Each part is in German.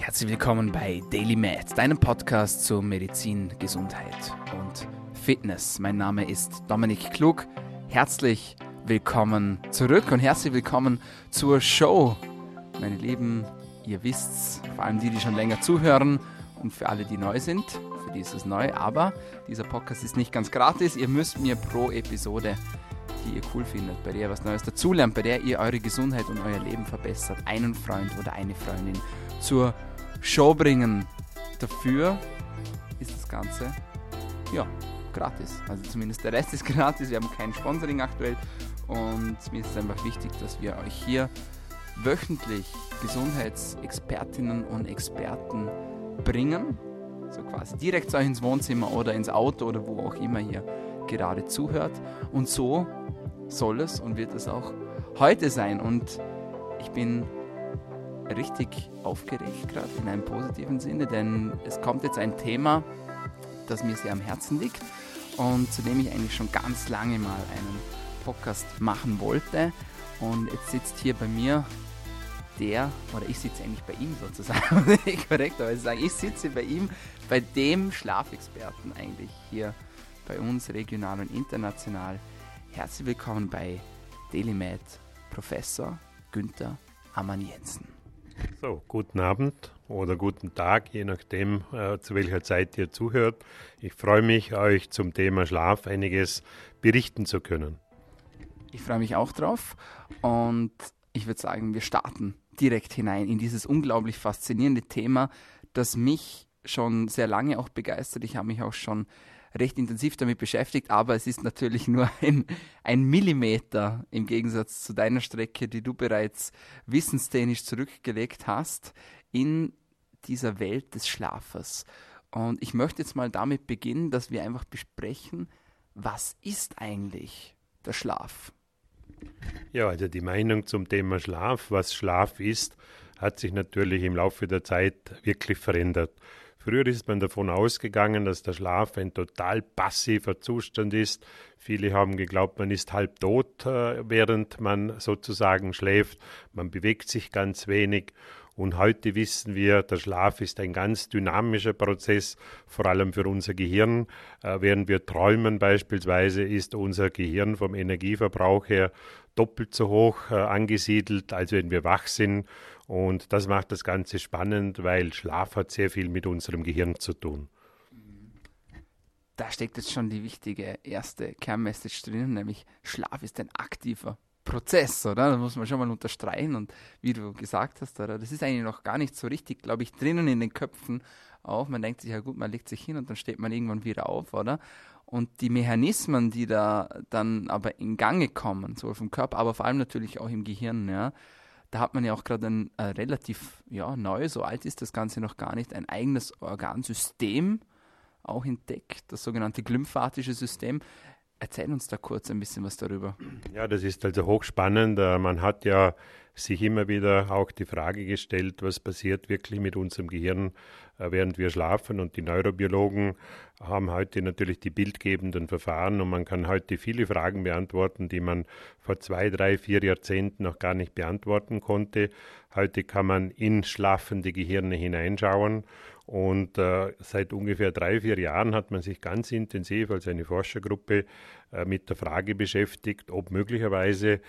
Herzlich willkommen bei Daily Med, deinem Podcast zu Medizin, Gesundheit und Fitness. Mein Name ist Dominik Klug. Herzlich willkommen zurück und herzlich willkommen zur Show. Meine Lieben, ihr wisst's, vor allem die, die schon länger zuhören und für alle, die neu sind, für die ist es neu, aber dieser Podcast ist nicht ganz gratis. Ihr müsst mir pro Episode die ihr cool findet, bei der ihr was Neues dazulernt, bei der ihr eure Gesundheit und euer Leben verbessert, einen Freund oder eine Freundin zur Show bringen. Dafür ist das Ganze ja gratis. Also zumindest der Rest ist gratis. Wir haben kein Sponsoring aktuell und mir ist es einfach wichtig, dass wir euch hier wöchentlich Gesundheitsexpertinnen und Experten bringen. So quasi direkt zu euch ins Wohnzimmer oder ins Auto oder wo auch immer ihr gerade zuhört. Und so soll es und wird es auch heute sein. Und ich bin richtig aufgeregt, gerade in einem positiven Sinne, denn es kommt jetzt ein Thema, das mir sehr am Herzen liegt und zu dem ich eigentlich schon ganz lange mal einen Podcast machen wollte. Und jetzt sitzt hier bei mir der, oder ich sitze eigentlich bei ihm sozusagen, korrekt, aber ich sage, ich sitze bei ihm, bei dem Schlafexperten eigentlich hier bei uns regional und international. Herzlich willkommen bei DailyMed, Professor Günther Ammann Jensen. So, guten Abend oder guten Tag, je nachdem, äh, zu welcher Zeit ihr zuhört. Ich freue mich, euch zum Thema Schlaf einiges berichten zu können. Ich freue mich auch drauf und ich würde sagen, wir starten direkt hinein in dieses unglaublich faszinierende Thema, das mich schon sehr lange auch begeistert. Ich habe mich auch schon recht intensiv damit beschäftigt, aber es ist natürlich nur ein, ein Millimeter im Gegensatz zu deiner Strecke, die du bereits wissenstechnisch zurückgelegt hast in dieser Welt des Schlafes. Und ich möchte jetzt mal damit beginnen, dass wir einfach besprechen, was ist eigentlich der Schlaf? Ja, also die Meinung zum Thema Schlaf, was Schlaf ist, hat sich natürlich im Laufe der Zeit wirklich verändert. Früher ist man davon ausgegangen, dass der Schlaf ein total passiver Zustand ist. Viele haben geglaubt, man ist halb tot, äh, während man sozusagen schläft. Man bewegt sich ganz wenig. Und heute wissen wir, der Schlaf ist ein ganz dynamischer Prozess, vor allem für unser Gehirn. Äh, während wir träumen beispielsweise, ist unser Gehirn vom Energieverbrauch her doppelt so hoch äh, angesiedelt, als wenn wir wach sind. Und das macht das Ganze spannend, weil Schlaf hat sehr viel mit unserem Gehirn zu tun. Da steckt jetzt schon die wichtige erste Kernmessage drin, nämlich Schlaf ist ein aktiver Prozess, oder? Das muss man schon mal unterstreichen. Und wie du gesagt hast, oder? Das ist eigentlich noch gar nicht so richtig, glaube ich, drinnen in den Köpfen auch. Man denkt sich, ja gut, man legt sich hin und dann steht man irgendwann wieder auf, oder? Und die Mechanismen, die da dann aber in Gange kommen, sowohl vom Körper, aber vor allem natürlich auch im Gehirn, ja, da hat man ja auch gerade ein äh, relativ ja, neu, so alt ist das Ganze noch gar nicht, ein eigenes Organsystem auch entdeckt, das sogenannte glymphatische System. Erzähl uns da kurz ein bisschen was darüber. Ja, das ist also hochspannend. Äh, man hat ja sich immer wieder auch die Frage gestellt, was passiert wirklich mit unserem Gehirn, äh, während wir schlafen. Und die Neurobiologen haben heute natürlich die bildgebenden Verfahren und man kann heute viele Fragen beantworten, die man vor zwei, drei, vier Jahrzehnten noch gar nicht beantworten konnte. Heute kann man in schlafende Gehirne hineinschauen und äh, seit ungefähr drei, vier Jahren hat man sich ganz intensiv als eine Forschergruppe äh, mit der Frage beschäftigt, ob möglicherweise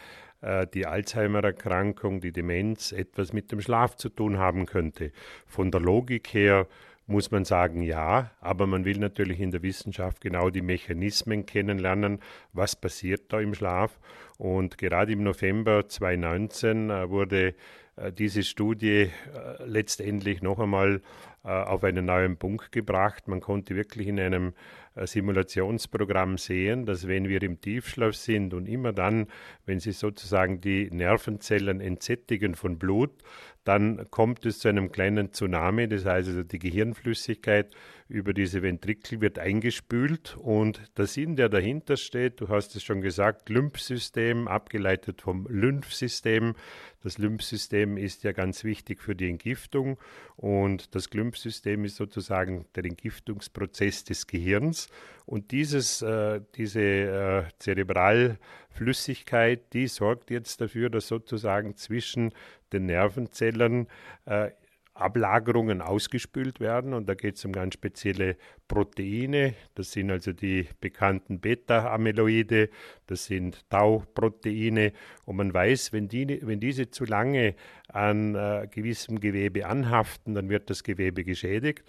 äh, die Alzheimer-Erkrankung, die Demenz etwas mit dem Schlaf zu tun haben könnte. Von der Logik her muss man sagen, ja, aber man will natürlich in der Wissenschaft genau die Mechanismen kennenlernen, was passiert da im Schlaf. Und gerade im November 2019 äh, wurde äh, diese Studie letztendlich noch einmal auf einen neuen Punkt gebracht. Man konnte wirklich in einem Simulationsprogramm sehen, dass wenn wir im Tiefschlaf sind und immer dann, wenn sie sozusagen die Nervenzellen entsättigen von Blut, dann kommt es zu einem kleinen Tsunami, das heißt also die Gehirnflüssigkeit über diese Ventrikel wird eingespült und der Sinn, der dahinter steht, du hast es schon gesagt, Lymphsystem, abgeleitet vom Lymphsystem. Das Lymphsystem ist ja ganz wichtig für die Entgiftung und das Lymphsystem ist sozusagen der Entgiftungsprozess des Gehirns und dieses, äh, diese äh, Zerebralflüssigkeit, die sorgt jetzt dafür, dass sozusagen zwischen den Nervenzellen äh, Ablagerungen ausgespült werden. Und da geht es um ganz spezielle Proteine. Das sind also die bekannten Beta-Amyloide, das sind Tau-Proteine. Und man weiß, wenn, die, wenn diese zu lange an äh, gewissem Gewebe anhaften, dann wird das Gewebe geschädigt.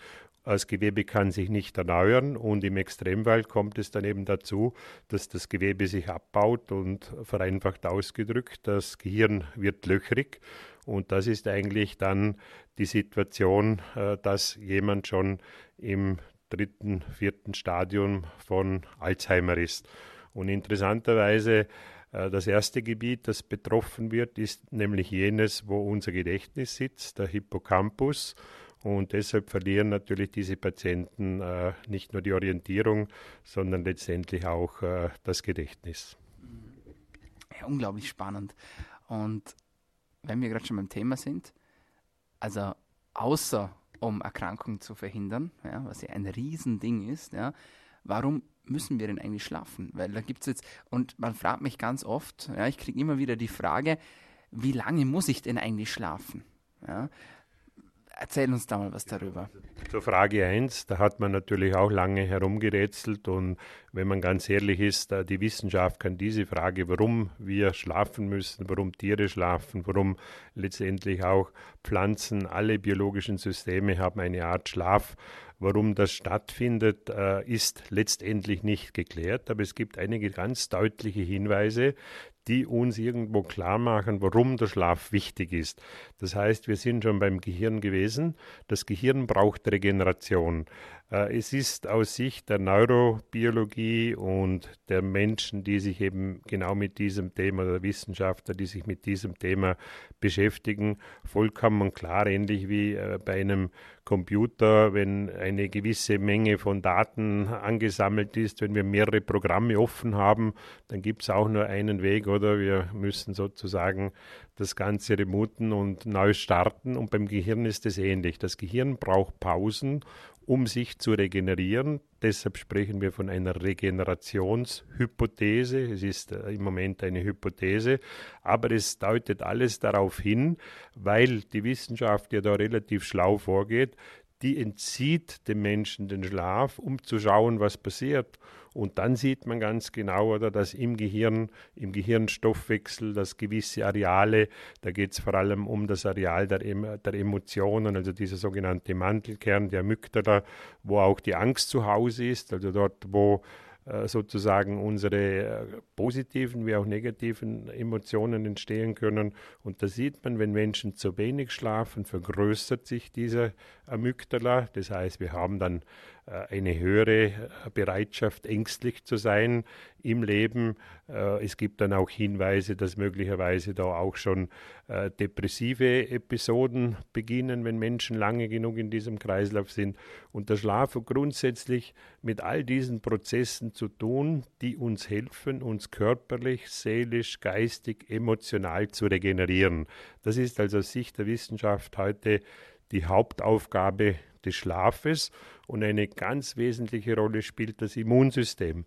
Das Gewebe kann sich nicht erneuern und im Extremfall kommt es dann eben dazu, dass das Gewebe sich abbaut und vereinfacht ausgedrückt, das Gehirn wird löchrig und das ist eigentlich dann die Situation, äh, dass jemand schon im dritten, vierten Stadium von Alzheimer ist. Und interessanterweise äh, das erste Gebiet, das betroffen wird, ist nämlich jenes, wo unser Gedächtnis sitzt, der Hippocampus. Und deshalb verlieren natürlich diese Patienten äh, nicht nur die Orientierung, sondern letztendlich auch äh, das Gedächtnis. Ja, unglaublich spannend. Und wenn wir gerade schon beim Thema sind, also außer um Erkrankungen zu verhindern, ja, was ja ein Riesending ist, ja, warum müssen wir denn eigentlich schlafen? Weil da gibt es jetzt, und man fragt mich ganz oft, ja, ich kriege immer wieder die Frage, wie lange muss ich denn eigentlich schlafen? Ja, Erzähl uns da mal was darüber. Zur Frage 1, da hat man natürlich auch lange herumgerätselt und wenn man ganz ehrlich ist, die Wissenschaft kann diese Frage, warum wir schlafen müssen, warum Tiere schlafen, warum letztendlich auch Pflanzen, alle biologischen Systeme haben eine Art Schlaf, warum das stattfindet, äh, ist letztendlich nicht geklärt, aber es gibt einige ganz deutliche Hinweise, die uns irgendwo klar machen, warum der Schlaf wichtig ist. Das heißt, wir sind schon beim Gehirn gewesen. Das Gehirn braucht Regeneration. Äh, es ist aus Sicht der Neurobiologie und der Menschen, die sich eben genau mit diesem Thema, der Wissenschaftler, die sich mit diesem Thema beschäftigen, vollkommen klar, ähnlich wie äh, bei einem Computer, wenn eine gewisse Menge von Daten angesammelt ist, wenn wir mehrere Programme offen haben, dann gibt es auch nur einen Weg, oder? Wir müssen sozusagen das Ganze remoten und neu starten. Und beim Gehirn ist es ähnlich. Das Gehirn braucht Pausen, um sich zu regenerieren. Deshalb sprechen wir von einer Regenerationshypothese. Es ist äh, im Moment eine Hypothese, aber es deutet alles darauf hin, weil die Wissenschaft ja da relativ schlau vorgeht, die entzieht dem Menschen den Schlaf, um zu schauen, was passiert. Und dann sieht man ganz genau, oder, dass im Gehirn, im Gehirnstoffwechsel, dass gewisse Areale, da geht es vor allem um das Areal der, der, Emotionen, also dieser sogenannte Mantelkern, der Amygdala, wo auch die Angst zu Hause ist, also dort, wo sozusagen unsere äh, positiven wie auch negativen Emotionen entstehen können. Und da sieht man, wenn Menschen zu wenig schlafen, vergrößert sich dieser Amygdala. Das heißt, wir haben dann äh, eine höhere äh, Bereitschaft, ängstlich zu sein im Leben. Äh, es gibt dann auch Hinweise, dass möglicherweise da auch schon depressive Episoden beginnen, wenn Menschen lange genug in diesem Kreislauf sind. Und der Schlaf hat grundsätzlich mit all diesen Prozessen zu tun, die uns helfen, uns körperlich, seelisch, geistig, emotional zu regenerieren. Das ist also aus Sicht der Wissenschaft heute die Hauptaufgabe des Schlafes und eine ganz wesentliche Rolle spielt das Immunsystem.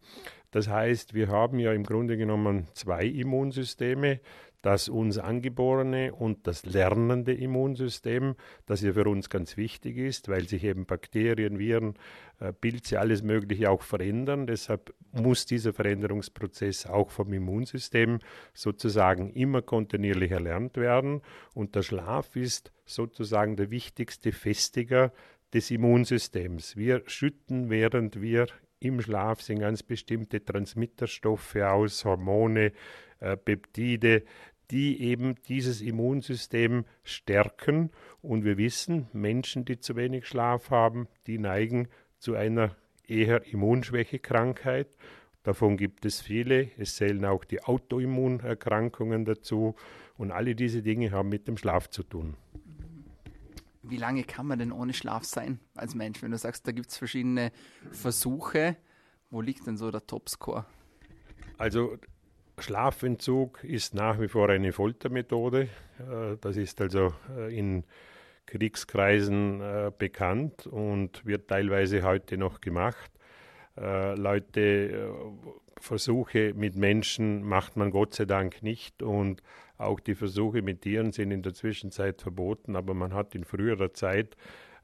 Das heißt, wir haben ja im Grunde genommen zwei Immunsysteme, das uns angeborene und das lernende Immunsystem, das ja für uns ganz wichtig ist, weil sich eben Bakterien, Viren, äh, Pilze, alles Mögliche auch verändern. Deshalb muss dieser Veränderungsprozess auch vom Immunsystem sozusagen immer kontinuierlich erlernt werden. Und der Schlaf ist sozusagen der wichtigste Festiger des Immunsystems. Wir schütten, während wir im Schlaf sind ganz bestimmte Transmitterstoffe aus, Hormone, äh, Peptide, die eben dieses Immunsystem stärken. Und wir wissen, Menschen, die zu wenig Schlaf haben, die neigen zu einer eher Immunschwächekrankheit. Davon gibt es viele. Es zählen auch die Autoimmunerkrankungen dazu. Und alle diese Dinge haben mit dem Schlaf zu tun. Wie lange kann man denn ohne Schlaf sein als Mensch? Wenn du sagst, da gibt es verschiedene Versuche, wo liegt denn so der Topscore? Also Schlafentzug ist nach wie vor eine Foltermethode. Äh, das ist also äh, in Kriegskreisen äh, bekannt und wird teilweise heute noch gemacht. Äh, Leute, äh, Versuche mit Menschen macht man Gott sei Dank nicht und auch die Versuche mit Tieren sind in der Zwischenzeit verboten, aber man hat in früherer Zeit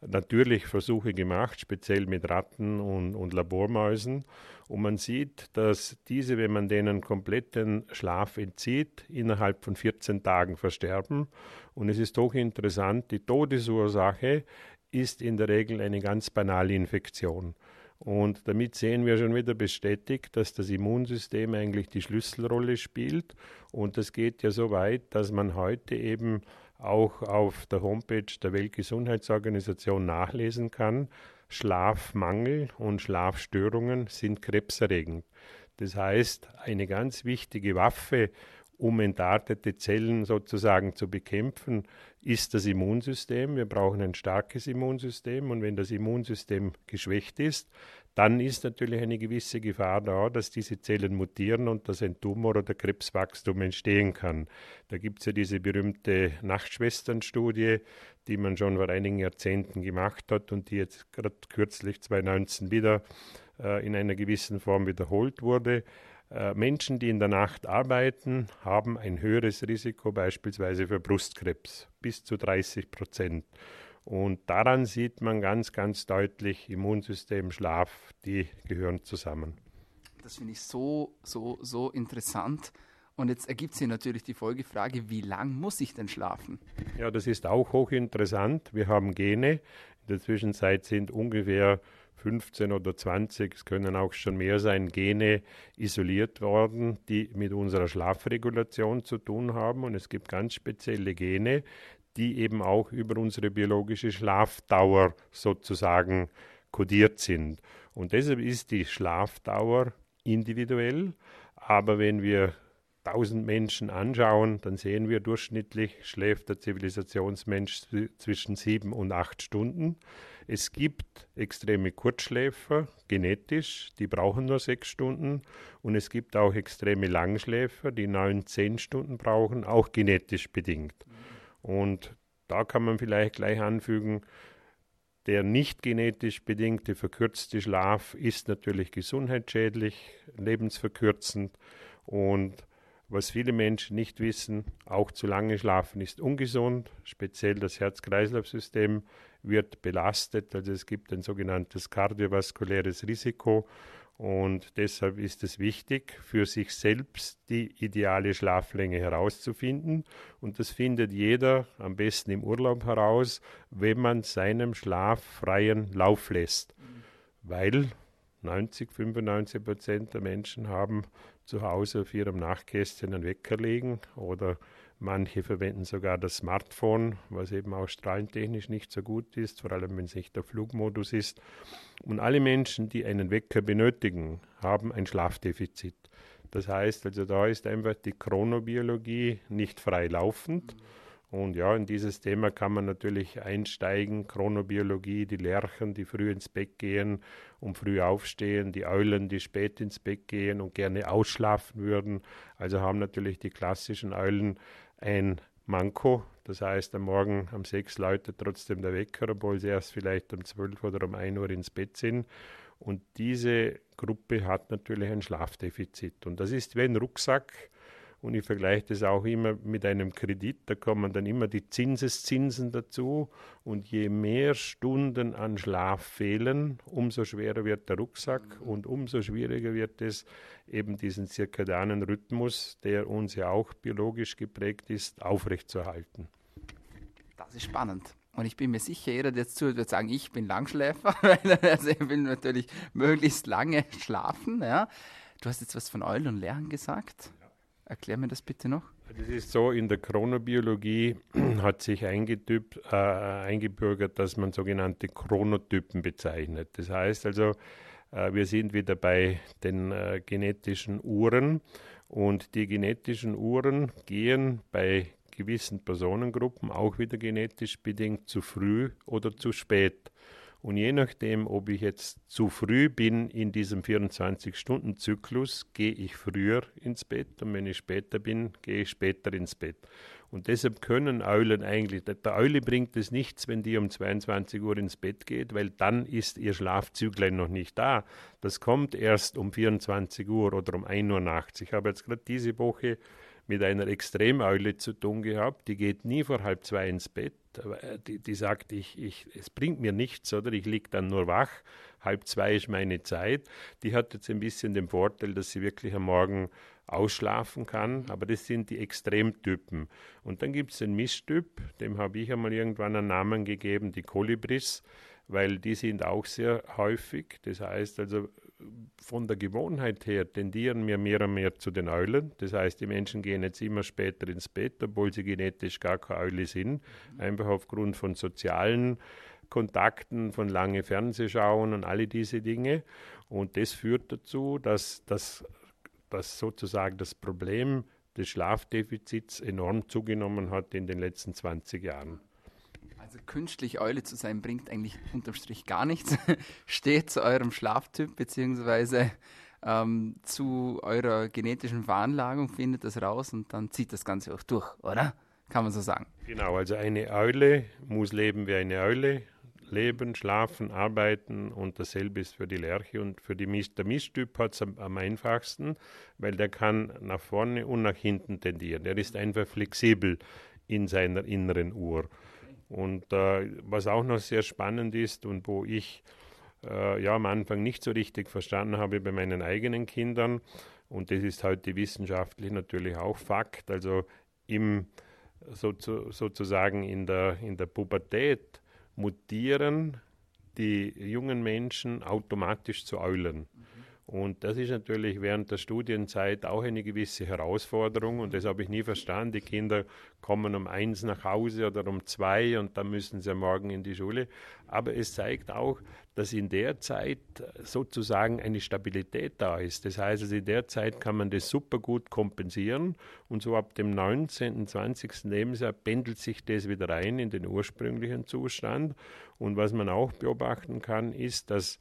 natürlich Versuche gemacht, speziell mit Ratten und, und Labormäusen. Und man sieht, dass diese, wenn man denen kompletten Schlaf entzieht, innerhalb von 14 Tagen versterben. Und es ist hochinteressant, die Todesursache ist in der Regel eine ganz banale Infektion. Und damit sehen wir schon wieder bestätigt, dass das Immunsystem eigentlich die Schlüsselrolle spielt. Und das geht ja so weit, dass man heute eben auch auf der Homepage der Weltgesundheitsorganisation nachlesen kann, Schlafmangel und Schlafstörungen sind krebserregend. Das heißt, eine ganz wichtige Waffe, um entartete Zellen sozusagen zu bekämpfen, ist das Immunsystem. Wir brauchen ein starkes Immunsystem und wenn das Immunsystem geschwächt ist, dann ist natürlich eine gewisse Gefahr da, dass diese Zellen mutieren und dass ein Tumor oder Krebswachstum entstehen kann. Da gibt es ja diese berühmte Nachtschwesternstudie, die man schon vor einigen Jahrzehnten gemacht hat und die jetzt gerade kürzlich 2019 wieder äh, in einer gewissen Form wiederholt wurde. Äh, Menschen, die in der Nacht arbeiten, haben ein höheres Risiko beispielsweise für Brustkrebs, bis zu 30 Prozent. Und daran sieht man ganz, ganz deutlich, Immunsystem, Schlaf, die gehören zusammen. Das finde ich so, so, so interessant. Und jetzt ergibt sich natürlich die Folgefrage, wie lang muss ich denn schlafen? Ja, das ist auch hochinteressant. Wir haben Gene. In der Zwischenzeit sind ungefähr 15 oder 20, es können auch schon mehr sein, Gene isoliert worden, die mit unserer Schlafregulation zu tun haben. Und es gibt ganz spezielle Gene, die eben auch über unsere biologische Schlafdauer sozusagen kodiert sind. Und deshalb ist die Schlafdauer individuell, aber wenn wir 1000 Menschen anschauen, dann sehen wir durchschnittlich schläft der Zivilisationsmensch zwischen sieben und acht Stunden. Es gibt extreme Kurzschläfer, genetisch, die brauchen nur sechs Stunden. Und es gibt auch extreme Langschläfer, die neun, zehn Stunden brauchen, auch genetisch bedingt. Und da kann man vielleicht gleich anfügen, der nicht genetisch bedingte verkürzte Schlaf ist natürlich gesundheitsschädlich, lebensverkürzend und was viele Menschen nicht wissen, auch zu lange schlafen ist ungesund, speziell das Herz-Kreislauf-System wird belastet, also es gibt ein sogenanntes kardiovaskuläres Risiko und deshalb ist es wichtig, für sich selbst die ideale Schlaflänge herauszufinden. Und das findet jeder am besten im Urlaub heraus, wenn man seinem Schlaf freien Lauf lässt. Weil 90, 95 Prozent der Menschen haben zu Hause auf ihrem Nachtkästchen einen Wecker liegen oder Manche verwenden sogar das Smartphone, was eben auch strahlentechnisch nicht so gut ist, vor allem wenn es nicht der Flugmodus ist. Und alle Menschen, die einen Wecker benötigen, haben ein Schlafdefizit. Das heißt also, da ist einfach die Chronobiologie nicht frei laufend. Und ja, in dieses Thema kann man natürlich einsteigen. Chronobiologie, die Lerchen, die früh ins Bett gehen und früh aufstehen, die Eulen, die spät ins Bett gehen und gerne ausschlafen würden. Also haben natürlich die klassischen Eulen ein Manko. Das heißt, am Morgen um sechs läutet trotzdem der Wecker, obwohl sie erst vielleicht um zwölf oder um ein Uhr ins Bett sind. Und diese Gruppe hat natürlich ein Schlafdefizit. Und das ist wie ein Rucksack, und ich vergleiche das auch immer mit einem Kredit. Da kommen dann immer die Zinseszinsen dazu. Und je mehr Stunden an Schlaf fehlen, umso schwerer wird der Rucksack und umso schwieriger wird es, eben diesen zirkadianen Rhythmus, der uns ja auch biologisch geprägt ist, aufrechtzuerhalten. Das ist spannend. Und ich bin mir sicher, jeder, der jetzt zuhört, wird sagen, ich bin Langschläfer, weil also ich will natürlich möglichst lange schlafen. Ja. Du hast jetzt was von Eulen und Lerchen gesagt. Erklär mir das bitte noch. Das ist so, in der Chronobiologie hat sich äh, eingebürgert, dass man sogenannte Chronotypen bezeichnet. Das heißt also, äh, wir sind wieder bei den äh, genetischen Uhren und die genetischen Uhren gehen bei gewissen Personengruppen auch wieder genetisch bedingt zu früh oder zu spät. Und je nachdem, ob ich jetzt zu früh bin in diesem 24-Stunden-Zyklus, gehe ich früher ins Bett und wenn ich später bin, gehe ich später ins Bett. Und deshalb können Eulen eigentlich, der Eule bringt es nichts, wenn die um 22 Uhr ins Bett geht, weil dann ist ihr Schlafzyklein noch nicht da. Das kommt erst um 24 Uhr oder um 1 Uhr nachts. Ich habe jetzt gerade diese Woche mit einer Extremeule zu tun gehabt, die geht nie vor halb zwei ins Bett. Äh, die, die sagt, ich, ich, es bringt mir nichts, oder ich liege dann nur wach, halb zwei ist meine Zeit. Die hat jetzt ein bisschen den Vorteil, dass sie wirklich am Morgen ausschlafen kann, aber das sind die Extremtypen. Und dann gibt es den Mischtyp, dem habe ich einmal irgendwann einen Namen gegeben, die Kolibris, weil die sind auch sehr häufig. Das heißt also, von der Gewohnheit her tendieren wir mehr und mehr zu den Eulen. Das heißt, die Menschen gehen jetzt immer später ins Bett, obwohl sie genetisch gar keine Eule sind. Einfach aufgrund von sozialen Kontakten, von lange Fernsehschauen und alle diese Dinge. Und das führt dazu, dass, dass, dass sozusagen das Problem des Schlafdefizits enorm zugenommen hat in den letzten 20 Jahren. Also künstlich Eule zu sein bringt eigentlich unterm Strich gar nichts. Steht zu eurem Schlaftyp beziehungsweise ähm, zu eurer genetischen Veranlagung, findet das raus und dann zieht das Ganze auch durch, oder? Kann man so sagen. Genau, also eine Eule muss leben wie eine Eule. Leben, schlafen, arbeiten und dasselbe ist für die Lerche und für die Misch. Der Mischtyp hat es am, am, einfachsten, weil der kann nach vorne und nach hinten tendieren. Der ist einfach flexibel in seiner inneren Uhr. Und äh, was auch noch sehr spannend ist und wo ich äh, ja am Anfang nicht so richtig verstanden habe bei meinen eigenen Kindern, und das ist heute wissenschaftlich natürlich auch Fakt, also im so sozusagen in der, in der Pubertät mutieren die jungen Menschen automatisch zu Eulen. Und das ist natürlich während der Studienzeit auch eine gewisse Herausforderung und das habe ich nie verstanden. Die Kinder kommen um eins nach Hause oder um zwei und dann müssen sie morgen in die Schule. Aber es zeigt auch, dass in der Zeit sozusagen eine Stabilität da ist. Das heißt, also in der Zeit kann man das super gut kompensieren und so ab dem 19., 20. Lebensjahr pendelt sich das wieder rein in den ursprünglichen Zustand. Und was man auch beobachten kann, ist, dass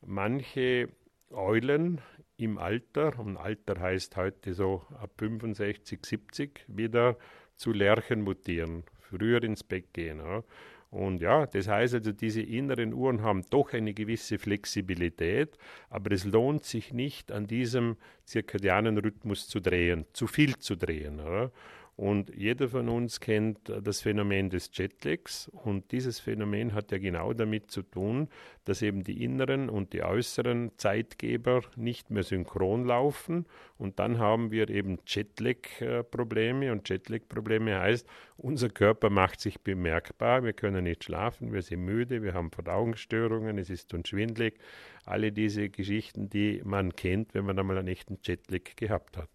manche Eulen im Alter, und Alter heißt heute so ab 65, 70, wieder zu Lerchen mutieren, früher ins Bett gehen. Ja. Und ja, das heißt also, diese inneren Uhren haben doch eine gewisse Flexibilität, aber es lohnt sich nicht, an diesem zirkadianen Rhythmus zu drehen, zu viel zu drehen. Ja. Und jeder von uns kennt das Phänomen des Jetlags. Und dieses Phänomen hat ja genau damit zu tun, dass eben die inneren und die äußeren Zeitgeber nicht mehr synchron laufen. Und dann haben wir eben Jetlag-Probleme. Und Jetlag-Probleme heißt, unser Körper macht sich bemerkbar. Wir können nicht schlafen, wir sind müde, wir haben Verdauungsstörungen, es ist uns schwindlig. Alle diese Geschichten, die man kennt, wenn man einmal einen echten Jetlag gehabt hat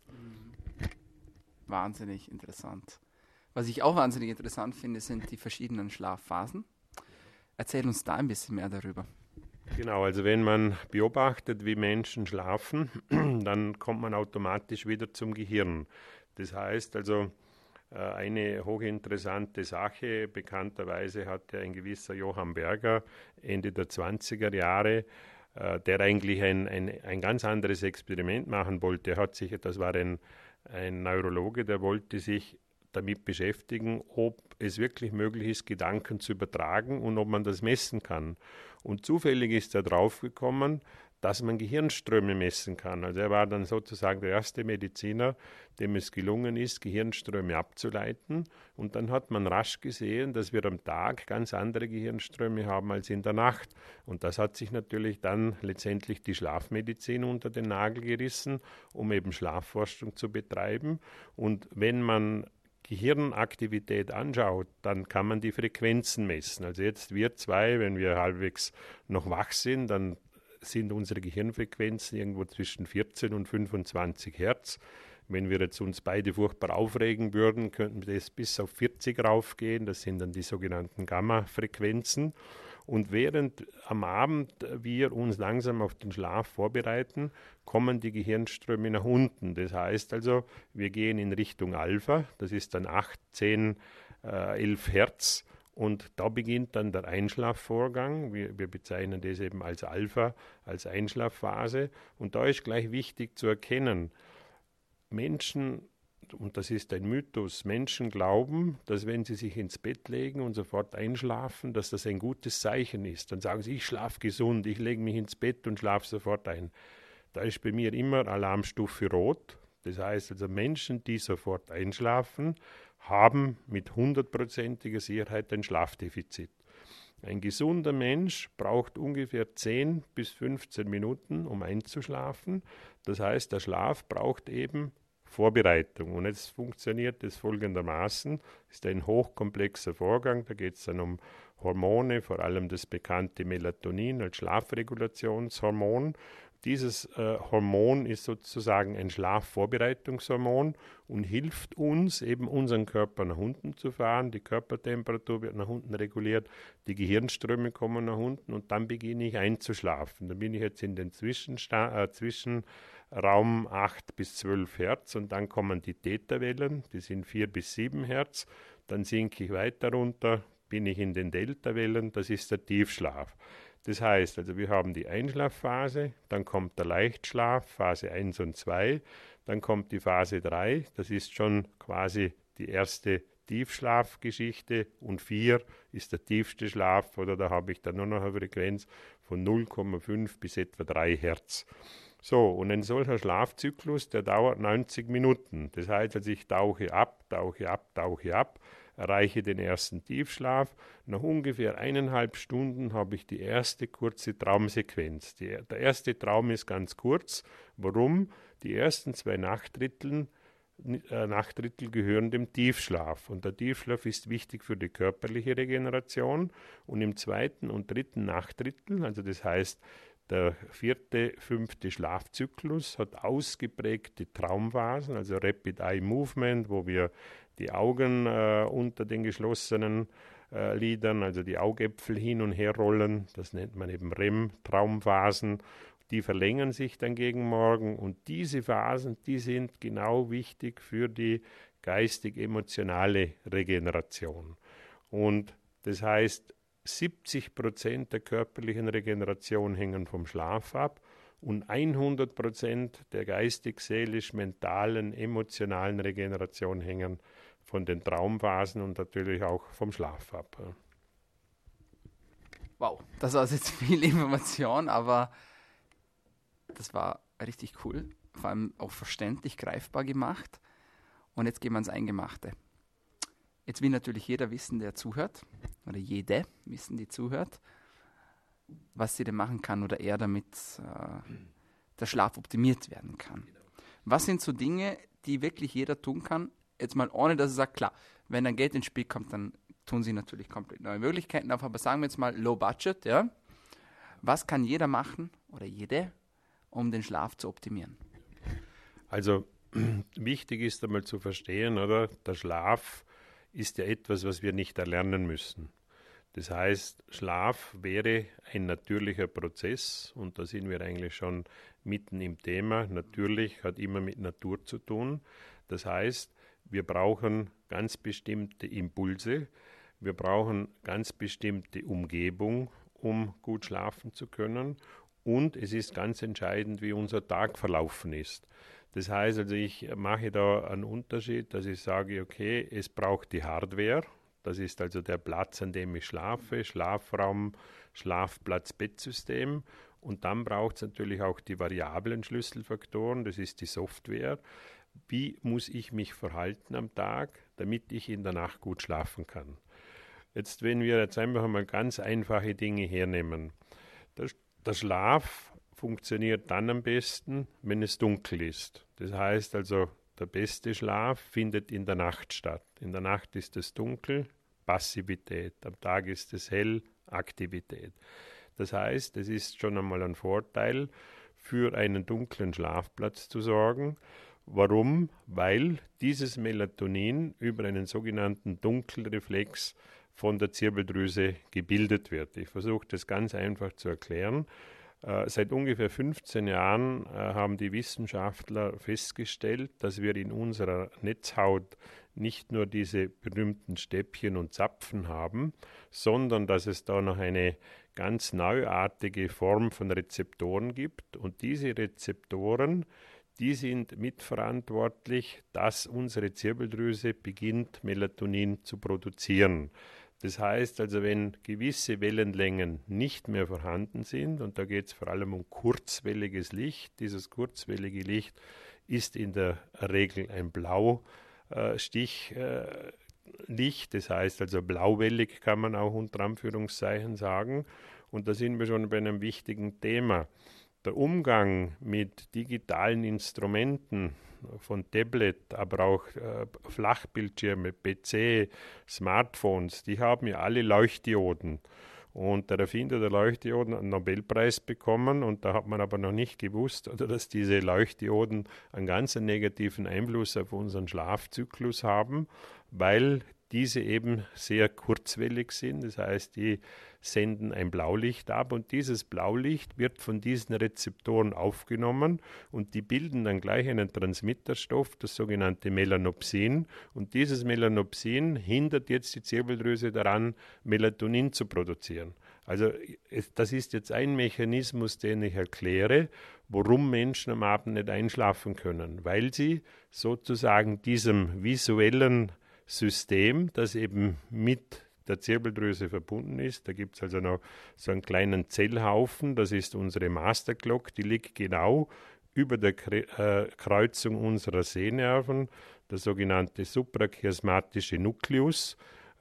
wahnsinnig interessant. Was ich auch wahnsinnig interessant finde, sind die verschiedenen Schlafphasen. Erzähl uns da ein bisschen mehr darüber. Genau, also wenn man beobachtet, wie Menschen schlafen, dann kommt man automatisch wieder zum Gehirn. Das heißt also, äh, eine hochinteressante Sache, bekannterweise hat ja ein gewisser Johann Berger Ende der 20er Jahre, äh, der eigentlich ein, ein, ein ganz anderes Experiment machen wollte. Er hat sich, das war ein ein Neurologe, der wollte sich damit beschäftigen, ob es wirklich möglich ist, Gedanken zu übertragen und ob man das messen kann. Und zufällig ist er draufgekommen, dass man Gehirnströme messen kann. Also er war dann sozusagen der erste Mediziner, dem es gelungen ist, Gehirnströme abzuleiten. Und dann hat man rasch gesehen, dass wir am Tag ganz andere Gehirnströme haben als in der Nacht. Und das hat sich natürlich dann letztendlich die Schlafmedizin unter den Nagel gerissen, um eben Schlafforschung zu betreiben. Und wenn man Gehirnaktivität anschaut, dann kann man die Frequenzen messen. Also jetzt wir zwei, wenn wir halbwegs noch wach sind, dann sind unsere Gehirnfrequenzen irgendwo zwischen 14 und 25 Hertz. Wenn wir jetzt uns beide furchtbar aufregen würden, könnten wir das bis auf 40 raufgehen. Das sind dann die sogenannten Gamma-Frequenzen. Und während am Abend wir uns langsam auf den Schlaf vorbereiten, kommen die Gehirnströme nach unten. Das heißt also, wir gehen in Richtung Alpha, das ist dann 8, 10, äh, 11 Hertz. Und da beginnt dann der Einschlafvorgang. Wir, wir, bezeichnen das eben als Alpha, als Einschlafphase. Und da ist gleich wichtig zu erkennen, Menschen und das ist ein Mythos, Menschen glauben, dass wenn sie sich ins Bett legen und sofort einschlafen, dass das ein gutes Zeichen ist. Dann sagen sie, ich schlafe gesund, ich lege mich ins Bett und schlafe sofort ein. Da ist bei mir immer Alarmstufe rot. Das heißt also, Menschen, die sofort einschlafen, haben mit hundertprozentiger Sicherheit ein Schlafdefizit. Ein gesunder Mensch braucht ungefähr 10 bis 15 Minuten, um einzuschlafen. Das heißt, der Schlaf braucht eben Vorbereitung. Und jetzt funktioniert es folgendermaßen. Es ist ein hochkomplexer Vorgang. Da geht es dann um Hormone, vor allem das bekannte Melatonin als Schlafregulationshormon. Dieses äh, Hormon ist sozusagen ein Schlafvorbereitungshormon und hilft uns, eben unseren Körper nach unten zu fahren. Die Körpertemperatur wird nach unten reguliert, die Gehirnströme kommen nach unten und dann beginne ich einzuschlafen. Dann bin ich jetzt in den Zwischensta äh, Zwischenraum 8 bis 12 Hertz und dann kommen die Theta-Wellen, die sind 4 bis 7 Hertz. Dann sinke ich weiter runter, bin ich in den Delta-Wellen, das ist der Tiefschlaf. Das heißt, also wir haben die Einschlafphase, dann kommt der Leichtschlaf, Phase 1 und 2, dann kommt die Phase 3, das ist schon quasi die erste Tiefschlafgeschichte und 4 ist der tiefste Schlaf oder da habe ich dann nur noch eine Frequenz von 0,5 bis etwa 3 Hertz. So, und ein solcher Schlafzyklus, der dauert 90 Minuten. Das heißt, also ich tauche ab, tauche ab, tauche ab erreiche den ersten Tiefschlaf. Nach ungefähr eineinhalb Stunden habe ich die erste kurze Traumsequenz. Die, der erste Traum ist ganz kurz. Warum? Die ersten zwei Nachtdritteln äh, Nachtdrittel gehören dem Tiefschlaf. Und der Tiefschlaf ist wichtig für die körperliche Regeneration. Und im zweiten und dritten Nachtdrittel, also das heißt, der vierte, fünfte Schlafzyklus hat ausgeprägte Traumphasen, also Rapid Eye Movement, wo wir die Augen äh, unter den geschlossenen äh, Lidern, also die Augäpfel hin und her rollen. Das nennt man eben REM-Traumphasen. Die verlängern sich dann gegen Morgen und diese Phasen, die sind genau wichtig für die geistig-emotionale Regeneration. Und das heißt, 70 Prozent der körperlichen Regeneration hängen vom Schlaf ab und 100 Prozent der geistig-seelisch-mentalen, emotionalen Regeneration hängen von den Traumphasen und natürlich auch vom Schlaf ab. Wow, das war jetzt viel Information, aber das war richtig cool, vor allem auch verständlich, greifbar gemacht. Und jetzt gehen wir ins Eingemachte. Jetzt will natürlich jeder wissen, der zuhört, oder jede wissen, die zuhört, was sie denn machen kann oder er, damit äh, der Schlaf optimiert werden kann. Was sind so Dinge, die wirklich jeder tun kann, jetzt mal ohne, dass er sagt, klar, wenn dann Geld ins Spiel kommt, dann tun sie natürlich komplett neue Möglichkeiten auf, aber sagen wir jetzt mal Low Budget, ja. Was kann jeder machen oder jede, um den Schlaf zu optimieren? Also wichtig ist einmal zu verstehen, oder? Der Schlaf ist ja etwas, was wir nicht erlernen müssen. Das heißt, Schlaf wäre ein natürlicher Prozess und da sind wir eigentlich schon mitten im Thema. Natürlich hat immer mit Natur zu tun. Das heißt, wir brauchen ganz bestimmte Impulse, wir brauchen ganz bestimmte Umgebung, um gut schlafen zu können. Und es ist ganz entscheidend, wie unser Tag verlaufen ist. Das heißt also, ich mache da einen Unterschied, dass ich sage, okay, es braucht die Hardware. Das ist also der Platz, an dem ich schlafe, Schlafraum, Schlafplatz, Bettsystem. Und dann braucht es natürlich auch die variablen Schlüsselfaktoren, das ist die Software wie muss ich mich verhalten am Tag, damit ich in der Nacht gut schlafen kann. Jetzt, wenn wir jetzt einfach mal ganz einfache Dinge hernehmen. Der, der Schlaf funktioniert dann am besten, wenn es dunkel ist. Das heißt also, der beste Schlaf findet in der Nacht statt. In der Nacht ist es dunkel, Passivität. Am Tag ist es hell, Aktivität. Das heißt, es ist schon einmal ein Vorteil, für einen dunklen Schlafplatz zu sorgen Warum? Weil dieses Melatonin über einen sogenannten Dunkelreflex von der Zirbeldrüse gebildet wird. Ich versuche das ganz einfach zu erklären. Äh, seit ungefähr 15 Jahren äh, haben die Wissenschaftler festgestellt, dass wir in unserer Netzhaut nicht nur diese berühmten Stäbchen und Zapfen haben, sondern dass es da noch eine ganz neuartige Form von Rezeptoren gibt. Und diese Rezeptoren, die sind mitverantwortlich, dass unsere Zirbeldrüse beginnt, Melatonin zu produzieren. Das heißt also, wenn gewisse Wellenlängen nicht mehr vorhanden sind, und da geht es vor allem um kurzwelliges Licht, dieses kurzwellige Licht ist in der Regel ein Blaustich. Äh, das heißt also blauwellig kann man auch unter Anführungszeichen sagen. Und da sind wir schon bei einem wichtigen Thema. Der Umgang mit digitalen Instrumenten von Tablet, aber auch äh, Flachbildschirme, PC, Smartphones, die haben ja alle Leuchtdioden. Und der Erfinder der Leuchtdioden hat einen Nobelpreis bekommen und da hat man aber noch nicht gewusst, oder dass diese Leuchtdioden einen ganz negativen Einfluss auf unseren Schlafzyklus haben, weil diese eben sehr kurzwellig sind. Das heißt, die senden ein Blaulicht ab und dieses Blaulicht wird von diesen Rezeptoren aufgenommen und die bilden dann gleich einen Transmitterstoff, das sogenannte Melanopsin. Und dieses Melanopsin hindert jetzt die Zirbeldrüse daran, Melatonin zu produzieren. Also das ist jetzt ein Mechanismus, den ich erkläre, warum Menschen am Abend nicht einschlafen können, weil sie sozusagen diesem visuellen System, das eben mit der Zirbeldrüse verbunden ist. Da gibt es also noch so einen kleinen Zellhaufen, das ist unsere Masterclock, die liegt genau über der äh, Kreuzung unserer Sehnerven, der sogenannte suprachiasmatische Nukleus.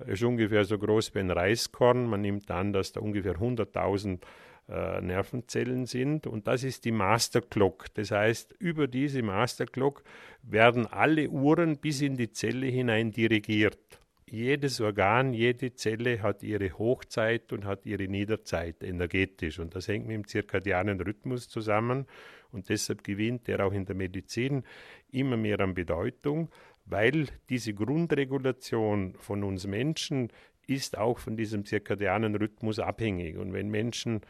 Ist ungefähr so groß wie ein Reiskorn. Man nimmt an, dass da ungefähr 100.000 äh, Nervenzellen sind. Und das ist die Masterclock. Das heißt, über diese Masterclock werden alle Uhren bis in die Zelle hinein dirigiert. Jedes Organ, jede Zelle hat ihre Hochzeit und hat ihre Niederzeit energetisch. Und das hängt mit dem zirkadianen Rhythmus zusammen. Und deshalb gewinnt er auch in der Medizin immer mehr an Bedeutung, weil diese Grundregulation von uns Menschen ist auch von diesem zirkadianen Rhythmus abhängig. Und wenn Menschen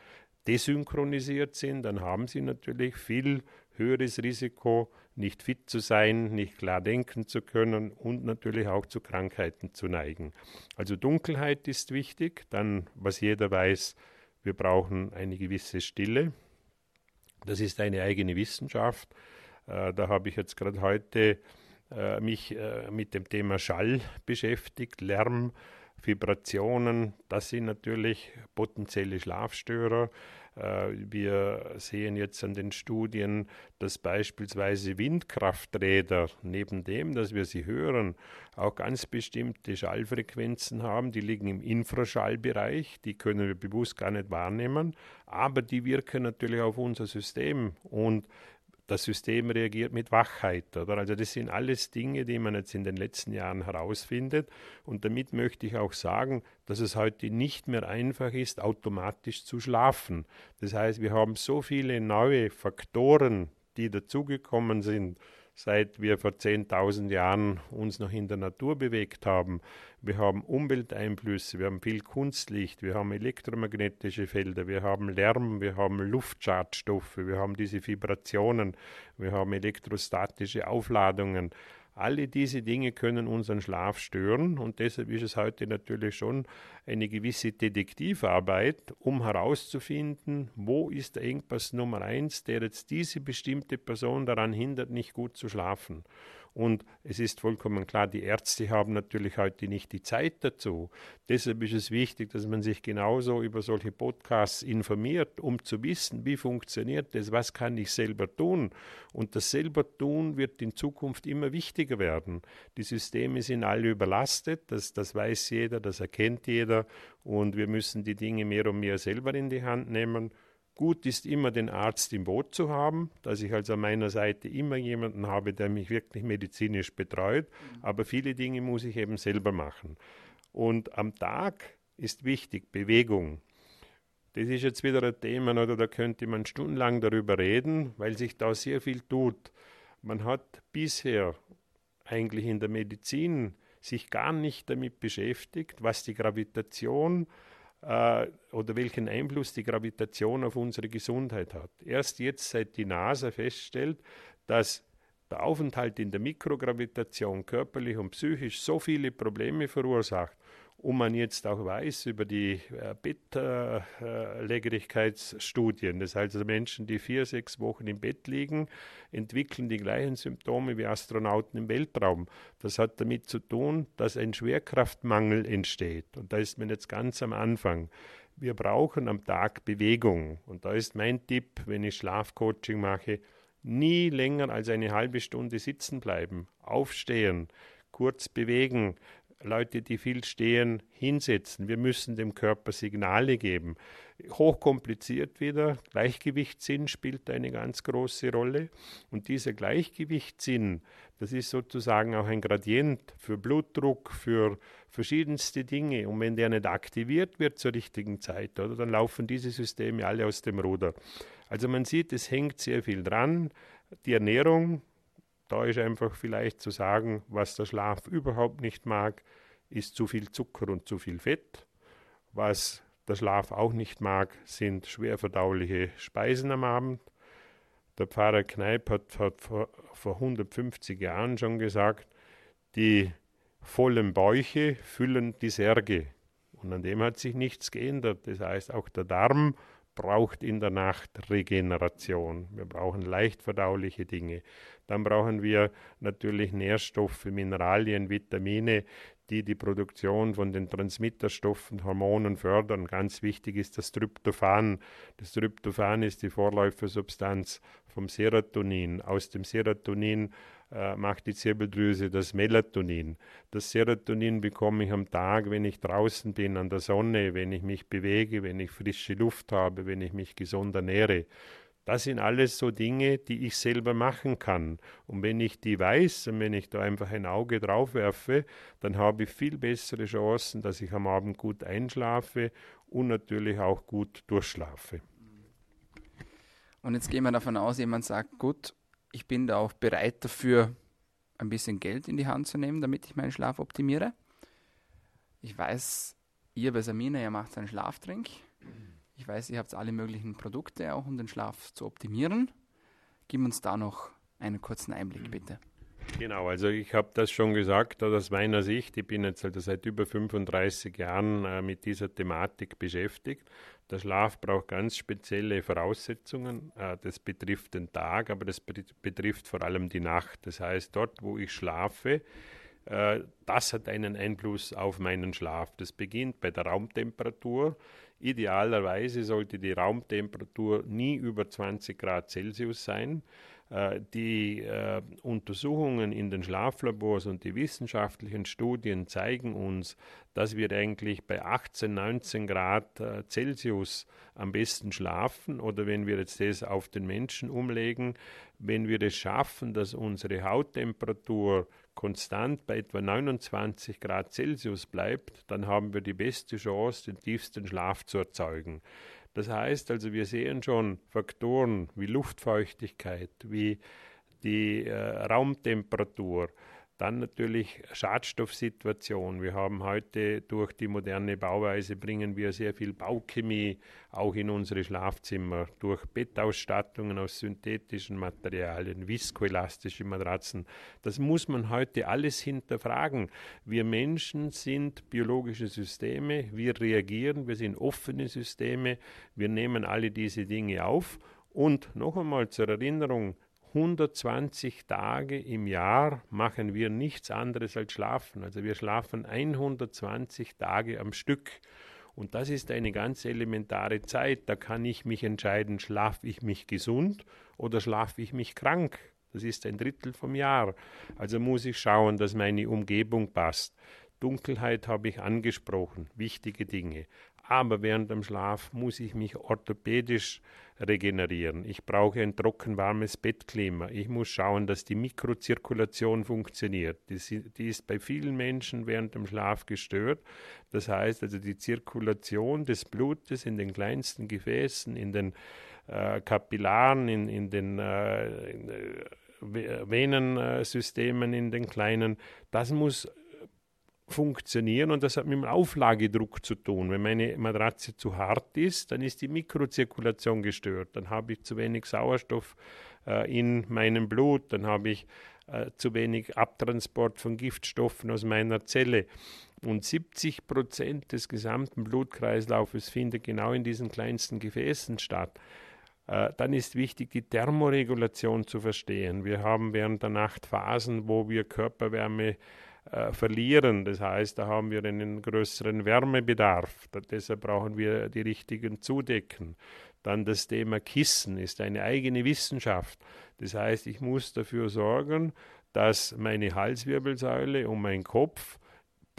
desynchronisiert sind, dann haben sie natürlich viel höheres Risiko, nicht fit zu sein, nicht klar denken zu können und natürlich auch zu Krankheiten zu neigen. Also Dunkelheit ist wichtig, dann was jeder weiß, wir brauchen eine gewisse Stille. Das ist eine eigene Wissenschaft. Äh, da habe ich jetzt gerade heute äh, mich äh, mit dem Thema Schall beschäftigt, Lärm, Vibrationen, das sind natürlich potenzielle Schlafstörer. Äh, wir sehen jetzt an den Studien, dass beispielsweise Windkrafträder, neben dem, dass wir sie hören, auch ganz bestimmte Schallfrequenzen haben, die liegen im Infraschallbereich, die können wir bewusst gar nicht wahrnehmen, aber die wirken natürlich auf unser System und das System reagiert mit Wachheit. Oder? Also das sind alles Dinge, die man jetzt in den letzten Jahren herausfindet. Und damit möchte ich auch sagen, dass es heute nicht mehr einfach ist, automatisch zu schlafen. Das heißt, wir haben so viele neue Faktoren, die dazugekommen sind seit wir vor 10.000 Jahren uns noch in der Natur bewegt haben. Wir haben Umwelteinflüsse, wir haben viel Kunstlicht, wir haben elektromagnetische Felder, wir haben Lärm, wir haben Luftschadstoffe, wir haben diese Vibrationen, wir haben elektrostatische Aufladungen. Alle diese Dinge können unseren Schlaf stören und deshalb ist es heute natürlich schon eine gewisse Detektivarbeit, um herauszufinden, wo ist der Engpass Nummer eins, der jetzt diese bestimmte Person daran hindert, nicht gut zu schlafen. Und es ist vollkommen klar, die Ärzte haben natürlich heute nicht die Zeit dazu. Deshalb ist es wichtig, dass man sich genauso über solche Podcasts informiert, um zu wissen, wie funktioniert das, was kann ich selber tun. Und das selber tun wird in Zukunft immer wichtiger werden. Die Systeme sind alle überlastet, das, das weiß jeder, das erkennt jeder. Und wir müssen die Dinge mehr und mehr selber in die Hand nehmen. Gut ist immer den Arzt im Boot zu haben, dass ich also an meiner Seite immer jemanden habe, der mich wirklich medizinisch betreut. Mhm. Aber viele Dinge muss ich eben selber machen. Und am Tag ist wichtig Bewegung. Das ist jetzt wieder ein Thema, oder da könnte man stundenlang darüber reden, weil sich da sehr viel tut. Man hat bisher eigentlich in der Medizin sich gar nicht damit beschäftigt, was die Gravitation äh, oder welchen Einfluss die Gravitation auf unsere Gesundheit hat. Erst jetzt, seit die NASA feststellt, dass der Aufenthalt in der Mikrogravitation körperlich und psychisch so viele Probleme verursacht und man jetzt auch weiß über die äh, Bettlägerigkeitsstudien, das heißt also Menschen, die vier, sechs Wochen im Bett liegen, entwickeln die gleichen Symptome wie Astronauten im Weltraum. Das hat damit zu tun, dass ein Schwerkraftmangel entsteht. Und da ist man jetzt ganz am Anfang. Wir brauchen am Tag Bewegung. Und da ist mein Tipp, wenn ich Schlafcoaching mache, nie länger als eine halbe Stunde sitzen bleiben, aufstehen, kurz bewegen, Leute, die viel stehen, hinsetzen. Wir müssen dem Körper Signale geben. Hochkompliziert wieder. Gleichgewichtssinn spielt eine ganz große Rolle. Und dieser Gleichgewichtssinn, das ist sozusagen auch ein Gradient für Blutdruck, für verschiedenste Dinge. Und wenn der nicht aktiviert wird zur richtigen Zeit, oder, dann laufen diese Systeme alle aus dem Ruder. Also man sieht, es hängt sehr viel dran. Die Ernährung, da ist einfach vielleicht zu sagen, was der Schlaf überhaupt nicht mag, ist zu viel Zucker und zu viel Fett. Was der Schlaf auch nicht mag, sind schwer verdauliche Speisen am Abend. Der Pfarrer Kneip hat, hat vor, vor 150 Jahren schon gesagt, die vollen Bäuche füllen die Särge. Und an dem hat sich nichts geändert. Das heißt, auch der Darm braucht in der Nacht Regeneration. Wir brauchen leicht verdauliche Dinge. Dann brauchen wir natürlich Nährstoffe, Mineralien, Vitamine, die die Produktion von den Transmitterstoffen, Hormonen fördern. Ganz wichtig ist das Tryptophan. Das Tryptophan ist die Vorläufersubstanz vom Serotonin. Aus dem Serotonin äh, macht die Zirbeldrüse das Melatonin. Das Serotonin bekomme ich am Tag, wenn ich draußen bin, an der Sonne, wenn ich mich bewege, wenn ich frische Luft habe, wenn ich mich gesund ernähre. Das sind alles so Dinge, die ich selber machen kann. Und wenn ich die weiß und wenn ich da einfach ein Auge drauf werfe, dann habe ich viel bessere Chancen, dass ich am Abend gut einschlafe und natürlich auch gut durchschlafe. Und jetzt gehen wir davon aus, jemand sagt, gut, ich bin da auch bereit dafür, ein bisschen Geld in die Hand zu nehmen, damit ich meinen Schlaf optimiere. Ich weiß, ihr bei Samina, ihr macht einen Schlaftrink. Ich weiß, ihr habt alle möglichen Produkte auch, um den Schlaf zu optimieren. Gib uns da noch einen kurzen Einblick, bitte. Genau, also ich habe das schon gesagt, aus meiner Sicht, ich bin jetzt also seit über 35 Jahren äh, mit dieser Thematik beschäftigt. Der Schlaf braucht ganz spezielle Voraussetzungen. Äh, das betrifft den Tag, aber das betrifft vor allem die Nacht. Das heißt, dort, wo ich schlafe, äh, das hat einen Einfluss auf meinen Schlaf. Das beginnt bei der Raumtemperatur. Idealerweise sollte die Raumtemperatur nie über 20 Grad Celsius sein. Äh, die äh, Untersuchungen in den Schlaflabors und die wissenschaftlichen Studien zeigen uns, dass wir eigentlich bei 18, 19 Grad äh, Celsius am besten schlafen oder wenn wir jetzt das auf den Menschen umlegen, wenn wir es schaffen, dass unsere Hauttemperatur konstant bei etwa 29 Grad Celsius bleibt, dann haben wir die beste Chance, den tiefsten Schlaf zu erzeugen. Das heißt also, wir sehen schon Faktoren wie Luftfeuchtigkeit, wie die äh, Raumtemperatur, dann natürlich Schadstoffsituation. Wir haben heute durch die moderne Bauweise bringen wir sehr viel Bauchemie auch in unsere Schlafzimmer durch Bettausstattungen aus synthetischen Materialien, viskoelastische Matratzen. Das muss man heute alles hinterfragen. Wir Menschen sind biologische Systeme, wir reagieren, wir sind offene Systeme, wir nehmen alle diese Dinge auf und noch einmal zur Erinnerung, 120 Tage im Jahr machen wir nichts anderes als schlafen. Also wir schlafen 120 Tage am Stück. Und das ist eine ganz elementare Zeit. Da kann ich mich entscheiden, schlafe ich mich gesund oder schlafe ich mich krank. Das ist ein Drittel vom Jahr. Also muss ich schauen, dass meine Umgebung passt. Dunkelheit habe ich angesprochen, wichtige Dinge. Aber während dem Schlaf muss ich mich orthopädisch regenerieren. Ich brauche ein trockenwarmes Bettklima. Ich muss schauen, dass die Mikrozirkulation funktioniert. Die, ist bei vielen Menschen während dem Schlaf gestört. Das heißt also die Zirkulation des Blutes in den kleinsten Gefäßen, in den äh, Kapillaren, in, in den äh, in, äh, Venensystemen, in den kleinen, das muss funktionieren und das hat mit dem Auflagedruck zu tun. Wenn meine Matratze zu hart ist, dann ist die Mikrozirkulation gestört, dann habe ich zu wenig Sauerstoff äh, in meinem Blut, dann habe ich äh, zu wenig Abtransport von Giftstoffen aus meiner Zelle. und 70 Prozent des gesamten Blutkreislaufes findet genau in diesen kleinsten Gefäßen statt. Äh, dann ist wichtig, die Thermoregulation zu verstehen. Wir haben während der Nacht Phasen, wo wir Körperwärme äh, verlieren. Das heißt, da haben wir einen größeren Wärmebedarf. Da, deshalb brauchen wir die richtigen Zudecken. Dann das Thema Kissen ist eine eigene Wissenschaft. Das heißt, ich muss dafür sorgen, dass meine Halswirbelsäule und mein Kopf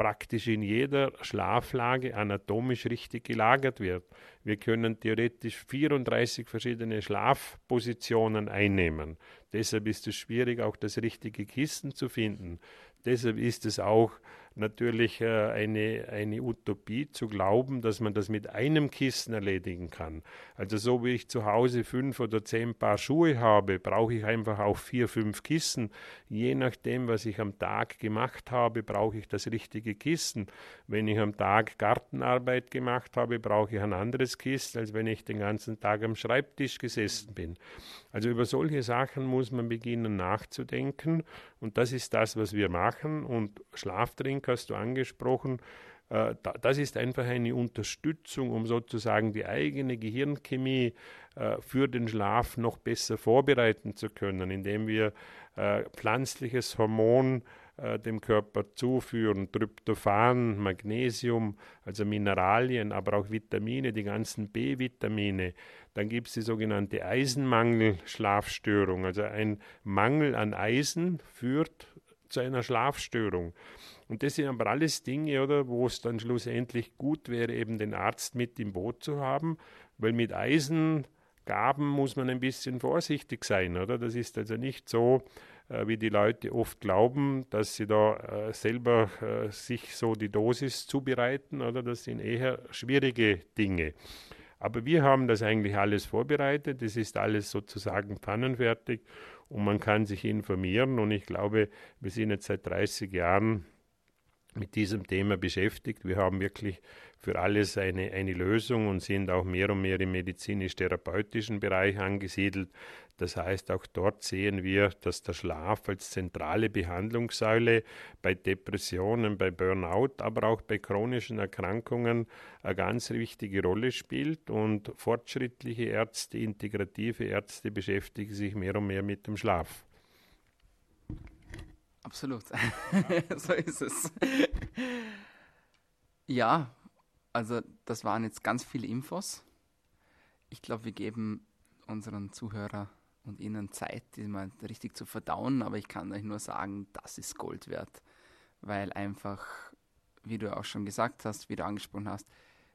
praktisch in jeder Schlaflage anatomisch richtig gelagert wird. Wir können theoretisch 34 verschiedene Schlafpositionen einnehmen. Deshalb ist es schwierig, auch das richtige Kissen zu finden. Deshalb ist es auch natürlich äh, eine, eine Utopie zu glauben, dass man das mit einem Kissen erledigen kann. Also so wie ich zu Hause fünf oder zehn Paar Schuhe habe, brauche ich einfach auch vier, fünf Kissen. Je nachdem, was ich am Tag gemacht habe, brauche ich das richtige Kissen. Wenn ich am Tag Gartenarbeit gemacht habe, brauche ich ein anderes Kissen, als wenn ich den ganzen Tag am Schreibtisch gesessen bin. Also über solche Sachen muss man beginnen nachzudenken und das ist das, was wir machen. Und Schlaftrink hast du angesprochen. Äh, das ist einfach eine Unterstützung, um sozusagen die eigene Gehirnchemie äh, für den Schlaf noch besser vorbereiten zu können, indem wir äh, pflanzliches Hormon dem Körper zuführen, Tryptophan, Magnesium, also Mineralien, aber auch Vitamine, die ganzen B-Vitamine, dann gibt es die sogenannte Eisenmangel-Schlafstörung. Also ein Mangel an Eisen führt zu einer Schlafstörung. Und das sind aber alles Dinge, oder, wo es dann schlussendlich gut wäre, eben den Arzt mit im Boot zu haben, weil mit Eisengaben muss man ein bisschen vorsichtig sein, oder? Das ist also nicht so, äh, wie die Leute oft glauben, dass sie da äh, selber äh, sich so die Dosis zubereiten, oder? Das sind eher schwierige Dinge. Aber wir haben das eigentlich alles vorbereitet. Es ist alles sozusagen pannenfertig und man kann sich informieren. Und ich glaube, wir sind jetzt seit 30 Jahren mit diesem Thema beschäftigt. Wir haben wirklich für alles eine, eine Lösung und sind auch mehr und mehr im medizinisch-therapeutischen Bereich angesiedelt. Das heißt, auch dort sehen wir, dass der Schlaf als zentrale Behandlungssäule bei Depressionen, bei Burnout, aber auch bei chronischen Erkrankungen eine ganz wichtige Rolle spielt. Und fortschrittliche Ärzte, integrative Ärzte beschäftigen sich mehr und mehr mit dem Schlaf. Absolut. so ist es. ja, also das waren jetzt ganz viele Infos. Ich glaube, wir geben unseren Zuhörern und Ihnen Zeit, die mal richtig zu verdauen, aber ich kann euch nur sagen, das ist Gold wert, weil einfach, wie du auch schon gesagt hast, wie du angesprochen hast,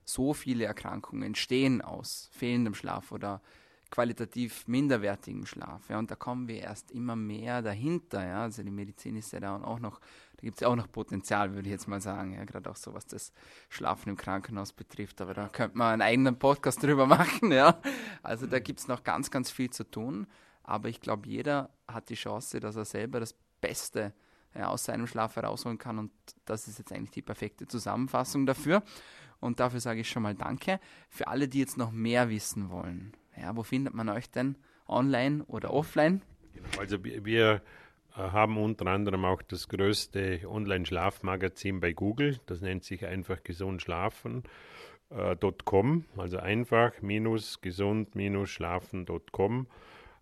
so viele Erkrankungen entstehen aus fehlendem Schlaf oder qualitativ minderwertigem Schlaf. Ja, und da kommen wir erst immer mehr dahinter. Ja. Also die Medizin ist ja da auch noch, da gibt es ja auch noch Potenzial, würde ich jetzt mal sagen. Ja, gerade auch so, was das Schlafen im Krankenhaus betrifft. Aber da könnte man einen eigenen Podcast drüber machen. Ja. Also da gibt es noch ganz, ganz viel zu tun. Aber ich glaube, jeder hat die Chance, dass er selber das Beste ja, aus seinem Schlaf herausholen kann. Und das ist jetzt eigentlich die perfekte Zusammenfassung dafür. Und dafür sage ich schon mal Danke. Für alle, die jetzt noch mehr wissen wollen, ja, wo findet man euch denn? Online oder offline? Genau, also wir äh, haben unter anderem auch das größte Online-Schlafmagazin bei Google. Das nennt sich einfach gesund schlafen. Äh, also einfach minus gesund minus schlafen.com.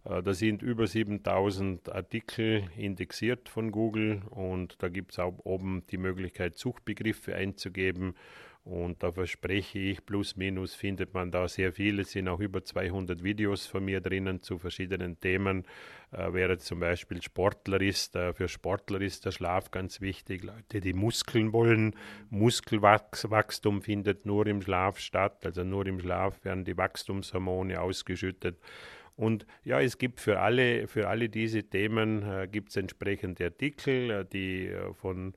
Äh, da sind über 7000 Artikel indexiert von Google und da gibt es auch oben die Möglichkeit, Suchbegriffe einzugeben und da verspreche ich, plus minus findet man da sehr viel. Es sind auch über 200 Videos von mir drinnen zu verschiedenen Themen. Äh, wer zum Beispiel Sportler ist, äh, für Sportler ist der Schlaf ganz wichtig. Leute, die Muskeln wollen, Muskelwachstum findet nur im Schlaf statt. Also nur im Schlaf werden die Wachstumshormone ausgeschüttet. Und ja, es gibt für alle, für alle diese Themen äh, gibt es entsprechende Artikel, äh, die äh, von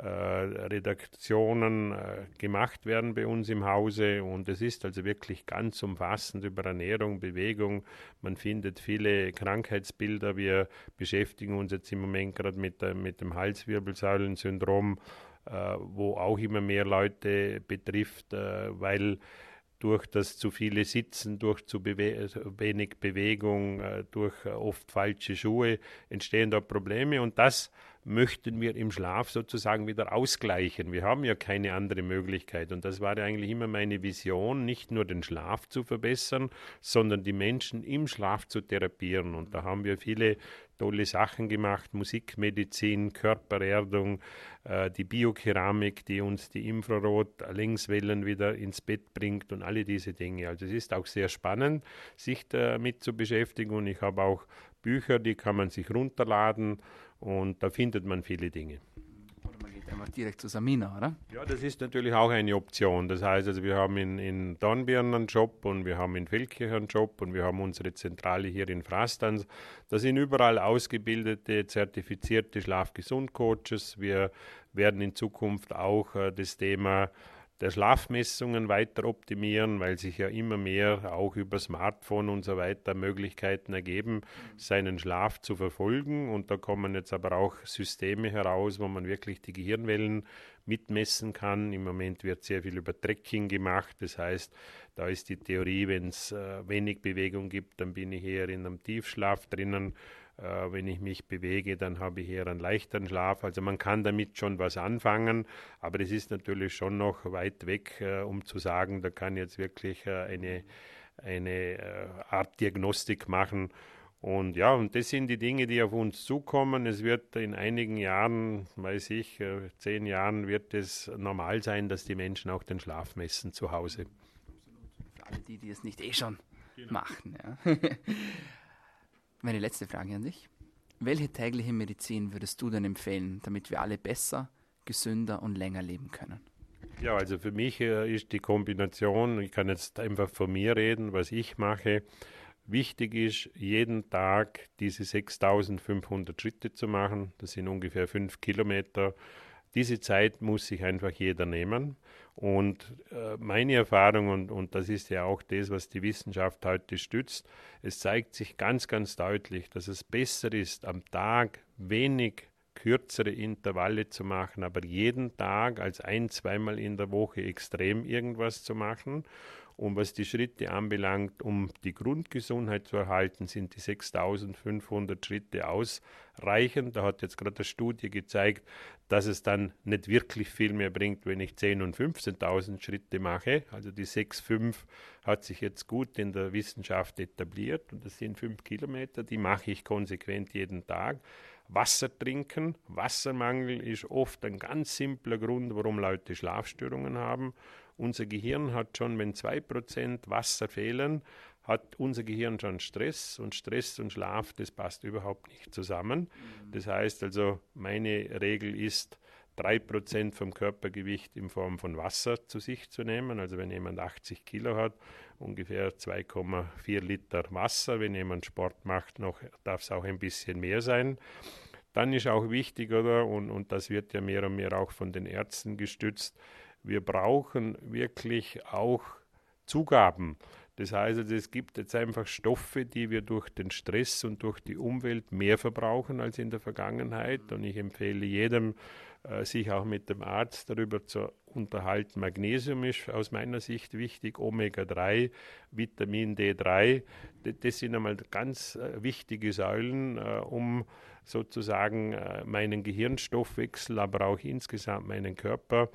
Redaktionen äh, gemacht werden bei uns im Hause und es ist also wirklich ganz umfassend über Ernährung, Bewegung. Man findet viele Krankheitsbilder. Wir beschäftigen uns jetzt im Moment gerade mit, mit dem Halswirbelsäulensyndrom, äh, wo auch immer mehr Leute betrifft, weil durch das zu viele Sitzen, durch zu bewe wenig Bewegung, durch oft falsche Schuhe entstehen da Probleme und das möchten wir im Schlaf sozusagen wieder ausgleichen. Wir haben ja keine andere Möglichkeit. Und das war ja eigentlich immer meine Vision, nicht nur den Schlaf zu verbessern, sondern die Menschen im Schlaf zu therapieren. Und da haben wir viele tolle Sachen gemacht, Musikmedizin, Körpererdung, äh, die Biokeramik, die uns die Infrarot-Längswellen wieder ins Bett bringt und alle diese Dinge. Also es ist auch sehr spannend, sich damit zu beschäftigen und ich habe auch Bücher, die kann man sich runterladen und da findet man viele Dinge einfach direkt zu Samina, oder? Ja, das ist natürlich auch eine Option. Das heißt, also wir haben in, in Dornbirn einen Job und wir haben in Feldkirch einen Job und wir haben unsere Zentrale hier in Frastanz. Da sind überall ausgebildete, zertifizierte Schlafgesund-Coaches. Wir werden in Zukunft auch äh, das Thema der Schlafmessungen weiter optimieren, weil sich ja immer mehr auch über Smartphone und so weiter Möglichkeiten ergeben, seinen Schlaf zu verfolgen. Und da kommen jetzt aber auch Systeme heraus, wo man wirklich die Gehirnwellen mitmessen kann. Im Moment wird sehr viel über Tracking gemacht. Das heißt, da ist die Theorie, wenn es äh, wenig Bewegung gibt, dann bin ich eher in einem Tiefschlaf drinnen wenn ich mich bewege, dann habe ich eher einen leichteren Schlaf. Also man kann damit schon was anfangen, aber es ist natürlich schon noch weit weg, äh, um zu sagen, da kann jetzt wirklich äh, eine, eine äh, Art Diagnostik machen. Und ja, und das sind die Dinge, die auf uns zukommen. Es wird in einigen Jahren, weiß ich, äh, zehn Jahren wird es normal sein, dass die Menschen auch den Schlaf messen zu Hause. Für alle die, die es nicht eh schon genau. machen. Ja. Meine letzte Frage an dich. Welche tägliche Medizin würdest du denn empfehlen, damit wir alle besser, gesünder und länger leben können? Ja, also für mich äh, ist die Kombination, ich kann jetzt einfach von mir reden, was ich mache. Wichtig ist, jeden Tag diese 6500 Schritte zu machen. Das sind ungefähr fünf Kilometer. Diese Zeit muss sich einfach jeder nehmen. Und äh, meine Erfahrung, und, und das ist ja auch das, was die Wissenschaft heute stützt, es zeigt sich ganz, ganz deutlich, dass es besser ist, am Tag wenig kürzere Intervalle zu machen, aber jeden Tag als ein, zweimal in der Woche extrem irgendwas zu machen und was die Schritte anbelangt, um die Grundgesundheit zu erhalten, sind die 6500 Schritte ausreichend. Da hat jetzt gerade eine Studie gezeigt, dass es dann nicht wirklich viel mehr bringt, wenn ich 10.000 und 15.000 Schritte mache. Also die 6,5 hat sich jetzt gut in der Wissenschaft etabliert und das sind fünf Kilometer, die mache ich konsequent jeden Tag. Wasser trinken. Wassermangel ist oft ein ganz simpler Grund, warum Leute Schlafstörungen haben. Unser Gehirn hat schon, wenn 2% Wasser fehlen, hat unser Gehirn schon Stress und Stress und Schlaf, das passt überhaupt nicht zusammen. Mhm. Das heißt also, meine Regel ist, 3% vom Körpergewicht in Form von Wasser zu sich zu nehmen. Also wenn jemand 80 Kilo hat, ungefähr 2,4 Liter Wasser. Wenn jemand Sport macht, noch darf es auch ein bisschen mehr sein. Dann ist auch wichtig, oder, und, und das wird ja mehr und mehr auch von den Ärzten gestützt, wir brauchen wirklich auch Zugaben. Das heißt, es gibt jetzt einfach Stoffe, die wir durch den Stress und durch die Umwelt mehr verbrauchen als in der Vergangenheit. Und ich empfehle jedem, äh, sich auch mit dem Arzt darüber zu unterhalten. Magnesium ist aus meiner Sicht wichtig, Omega-3, Vitamin D3. Das sind einmal ganz äh, wichtige Säulen, äh, um sozusagen meinen Gehirnstoffwechsel, aber auch insgesamt meinen Körper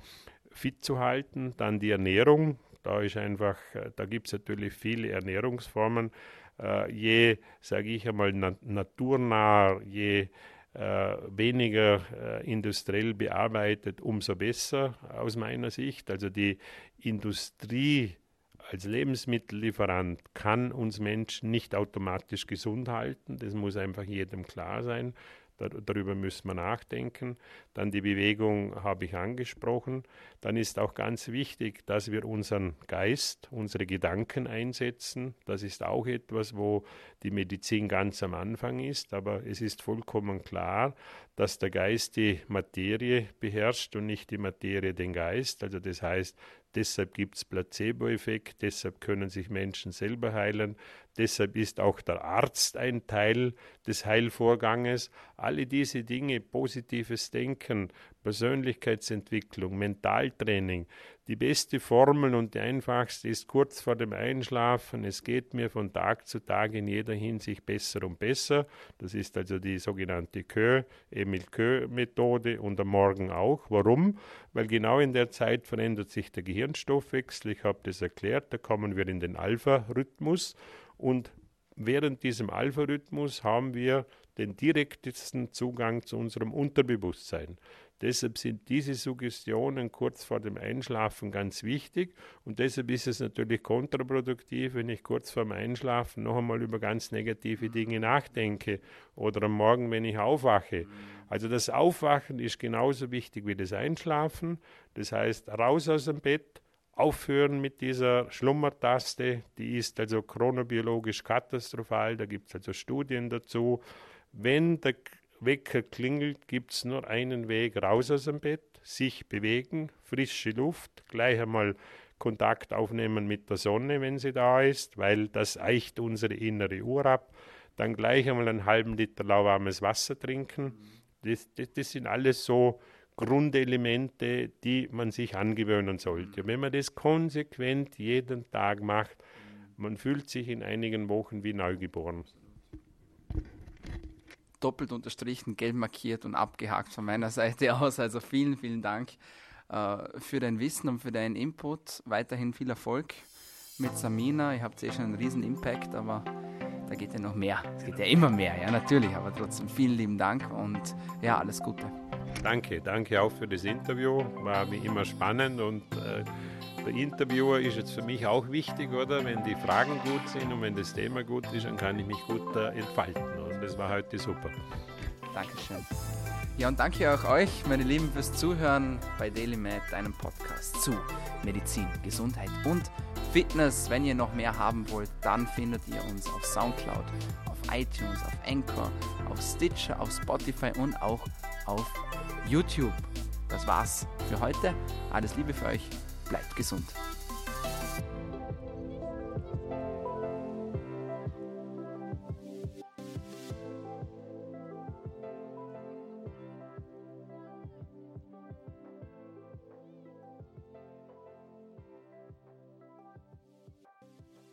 fit zu halten. Dann die Ernährung. Da ist einfach, äh, da gibt es natürlich viele Ernährungsformen. Äh, je, sage ich einmal, na naturnah, je äh, weniger äh, industriell bearbeitet, umso besser aus meiner Sicht. Also die Industrie als Lebensmittellieferant kann uns Menschen nicht automatisch gesund halten. Das muss einfach jedem klar sein. Darüber müssen wir nachdenken. Dann die Bewegung habe ich angesprochen. Dann ist auch ganz wichtig, dass wir unseren Geist, unsere Gedanken einsetzen. Das ist auch etwas, wo die Medizin ganz am Anfang ist. Aber es ist vollkommen klar, dass der Geist die Materie beherrscht und nicht die Materie den Geist. Also das heißt, Deshalb gibt es Placebo-Effekt, deshalb können sich Menschen selber heilen, deshalb ist auch der Arzt ein Teil des Heilvorganges. Alle diese Dinge, positives Denken, Persönlichkeitsentwicklung, Mentaltraining, Die beste Formel und die einfachste ist kurz vor dem Einschlafen. Es geht mir von Tag zu Tag in jeder Hinsicht besser und besser. Das ist also die sogenannte Kö, Emil Kö-Methode und am Morgen auch. Warum? Weil genau in der Zeit verändert sich der Gehirnstoffwechsel. Ich habe das erklärt. Da kommen wir in den Alpha-Rhythmus und während diesem Alpha-Rhythmus haben wir den direktesten Zugang zu unserem Unterbewusstsein. Deshalb sind diese Suggestionen kurz vor dem Einschlafen ganz wichtig und deshalb ist es natürlich kontraproduktiv, wenn ich kurz vor dem Einschlafen noch einmal über ganz negative Dinge nachdenke oder am Morgen, wenn ich aufwache. Also das Aufwachen ist genauso wichtig wie das Einschlafen. Das heißt, raus aus dem Bett, aufhören mit dieser Schlummertaste, die ist also chronobiologisch katastrophal, da gibt es also Studien dazu. Wenn der Wecker klingelt, gibt es nur einen Weg raus aus dem Bett, sich bewegen, frische Luft, gleich einmal Kontakt aufnehmen mit der Sonne, wenn sie da ist, weil das eicht unsere innere Uhr ab. Dann gleich einmal einen halben Liter lauwarmes Wasser trinken. Das, das, das sind alles so Grundelemente, die man sich angewöhnen sollte. wenn man das konsequent jeden Tag macht, man fühlt sich in einigen Wochen wie neugeboren doppelt unterstrichen, gelb markiert und abgehakt von meiner Seite aus. Also vielen, vielen Dank äh, für dein Wissen und für deinen Input. Weiterhin viel Erfolg mit Samina. Ihr habt eh schon einen riesen Impact, aber da geht ja noch mehr. Es geht ja immer mehr, ja natürlich, aber trotzdem vielen lieben Dank und ja, alles Gute. Danke, danke auch für das Interview. War wie immer spannend und äh, der Interviewer ist jetzt für mich auch wichtig, oder? Wenn die Fragen gut sind und wenn das Thema gut ist, dann kann ich mich gut äh, entfalten. Und das war heute super. Dankeschön. Ja, und danke auch euch, meine Lieben, fürs Zuhören bei DailyMed, deinem Podcast zu Medizin, Gesundheit und Fitness. Wenn ihr noch mehr haben wollt, dann findet ihr uns auf Soundcloud, iTunes, auf Anchor, auf Stitcher, auf Spotify und auch auf YouTube. Das war's für heute. Alles Liebe für euch bleibt gesund.